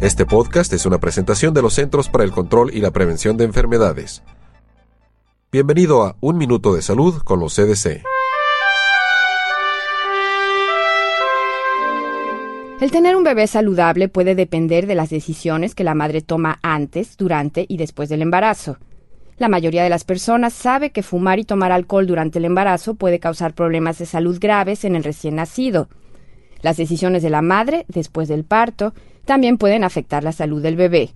Este podcast es una presentación de los Centros para el Control y la Prevención de Enfermedades. Bienvenido a Un Minuto de Salud con los CDC. El tener un bebé saludable puede depender de las decisiones que la madre toma antes, durante y después del embarazo. La mayoría de las personas sabe que fumar y tomar alcohol durante el embarazo puede causar problemas de salud graves en el recién nacido. Las decisiones de la madre después del parto también pueden afectar la salud del bebé.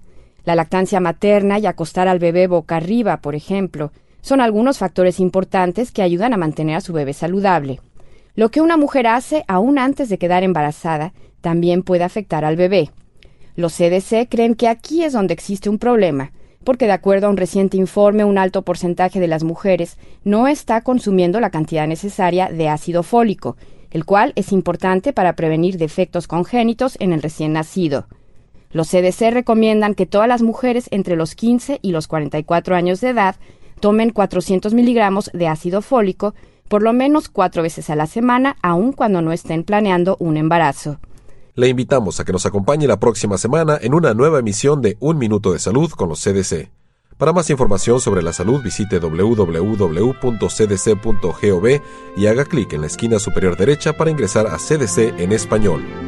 La lactancia materna y acostar al bebé boca arriba, por ejemplo, son algunos factores importantes que ayudan a mantener a su bebé saludable. Lo que una mujer hace aún antes de quedar embarazada también puede afectar al bebé. Los CDC creen que aquí es donde existe un problema, porque de acuerdo a un reciente informe, un alto porcentaje de las mujeres no está consumiendo la cantidad necesaria de ácido fólico, el cual es importante para prevenir defectos congénitos en el recién nacido. Los CDC recomiendan que todas las mujeres entre los 15 y los 44 años de edad tomen 400 miligramos de ácido fólico por lo menos cuatro veces a la semana, aun cuando no estén planeando un embarazo. Le invitamos a que nos acompañe la próxima semana en una nueva emisión de Un Minuto de Salud con los CDC. Para más información sobre la salud visite www.cdc.gov y haga clic en la esquina superior derecha para ingresar a CDC en español.